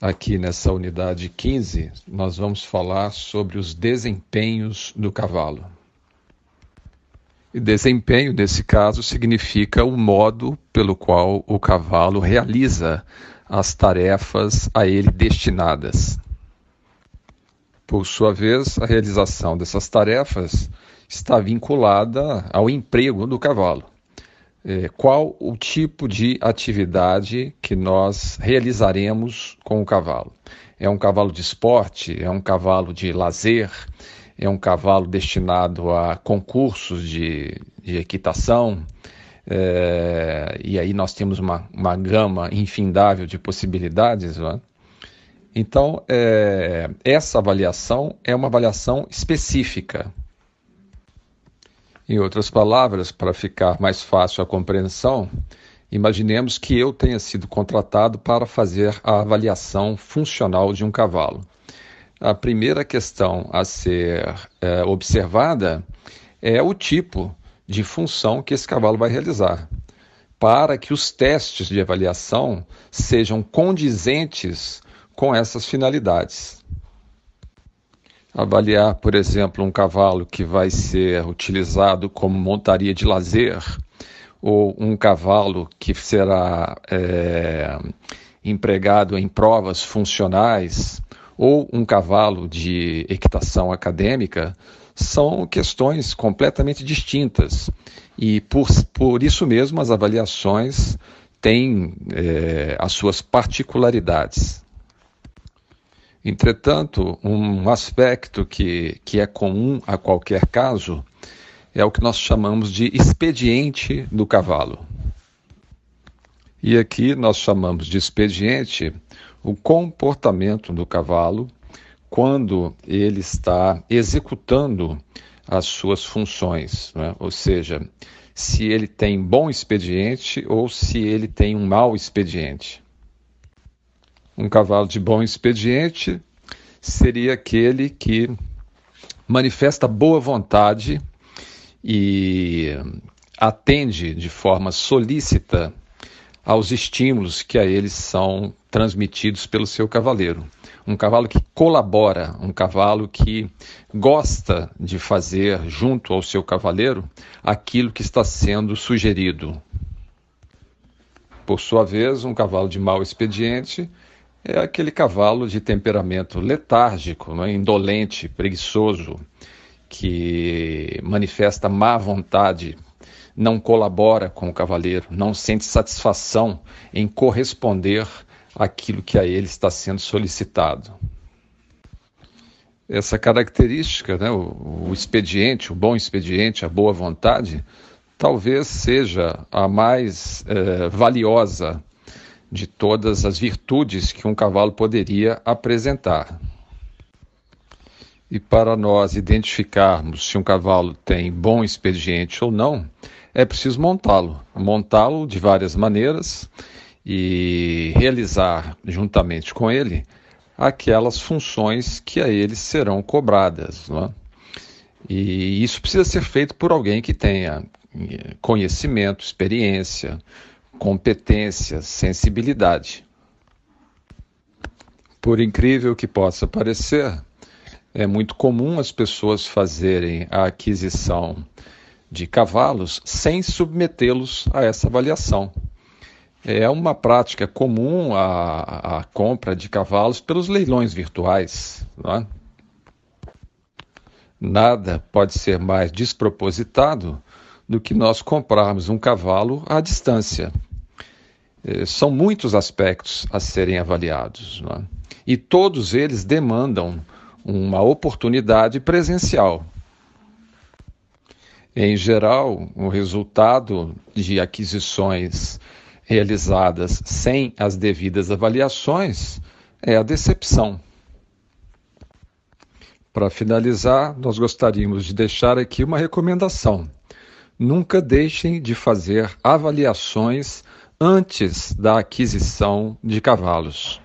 Aqui nessa unidade 15, nós vamos falar sobre os desempenhos do cavalo. E desempenho, nesse caso, significa o modo pelo qual o cavalo realiza as tarefas a ele destinadas. Por sua vez, a realização dessas tarefas está vinculada ao emprego do cavalo é, qual o tipo de atividade que nós realizaremos com o cavalo. É um cavalo de esporte? É um cavalo de lazer? É um cavalo destinado a concursos de, de equitação? É, e aí nós temos uma, uma gama infindável de possibilidades. É? Então, é, essa avaliação é uma avaliação específica em outras palavras, para ficar mais fácil a compreensão, imaginemos que eu tenha sido contratado para fazer a avaliação funcional de um cavalo. A primeira questão a ser é, observada é o tipo de função que esse cavalo vai realizar, para que os testes de avaliação sejam condizentes com essas finalidades avaliar, por exemplo, um cavalo que vai ser utilizado como montaria de lazer, ou um cavalo que será é, empregado em provas funcionais, ou um cavalo de equitação acadêmica, são questões completamente distintas. E por, por isso mesmo as avaliações têm é, as suas particularidades. Entretanto, um aspecto que, que é comum a qualquer caso é o que nós chamamos de expediente do cavalo. E aqui nós chamamos de expediente o comportamento do cavalo quando ele está executando as suas funções, né? ou seja, se ele tem bom expediente ou se ele tem um mau expediente. Um cavalo de bom expediente seria aquele que manifesta boa vontade e atende de forma solícita aos estímulos que a eles são transmitidos pelo seu cavaleiro. Um cavalo que colabora, um cavalo que gosta de fazer junto ao seu cavaleiro aquilo que está sendo sugerido. Por sua vez, um cavalo de mau expediente é aquele cavalo de temperamento letárgico, é? indolente, preguiçoso, que manifesta má vontade, não colabora com o cavaleiro, não sente satisfação em corresponder àquilo que a ele está sendo solicitado. Essa característica, né, o, o expediente, o bom expediente, a boa vontade, talvez seja a mais eh, valiosa de todas as virtudes que um cavalo poderia apresentar. E para nós identificarmos se um cavalo tem bom expediente ou não, é preciso montá-lo. Montá-lo de várias maneiras e realizar juntamente com ele aquelas funções que a ele serão cobradas. É? E isso precisa ser feito por alguém que tenha conhecimento, experiência, competência, sensibilidade. Por incrível que possa parecer, é muito comum as pessoas fazerem a aquisição de cavalos sem submetê-los a essa avaliação. É uma prática comum a, a compra de cavalos pelos leilões virtuais. É? Nada pode ser mais despropositado do que nós comprarmos um cavalo à distância. Eh, são muitos aspectos a serem avaliados. É? E todos eles demandam uma oportunidade presencial. Em geral, o resultado de aquisições realizadas sem as devidas avaliações é a decepção. Para finalizar, nós gostaríamos de deixar aqui uma recomendação. Nunca deixem de fazer avaliações antes da aquisição de cavalos.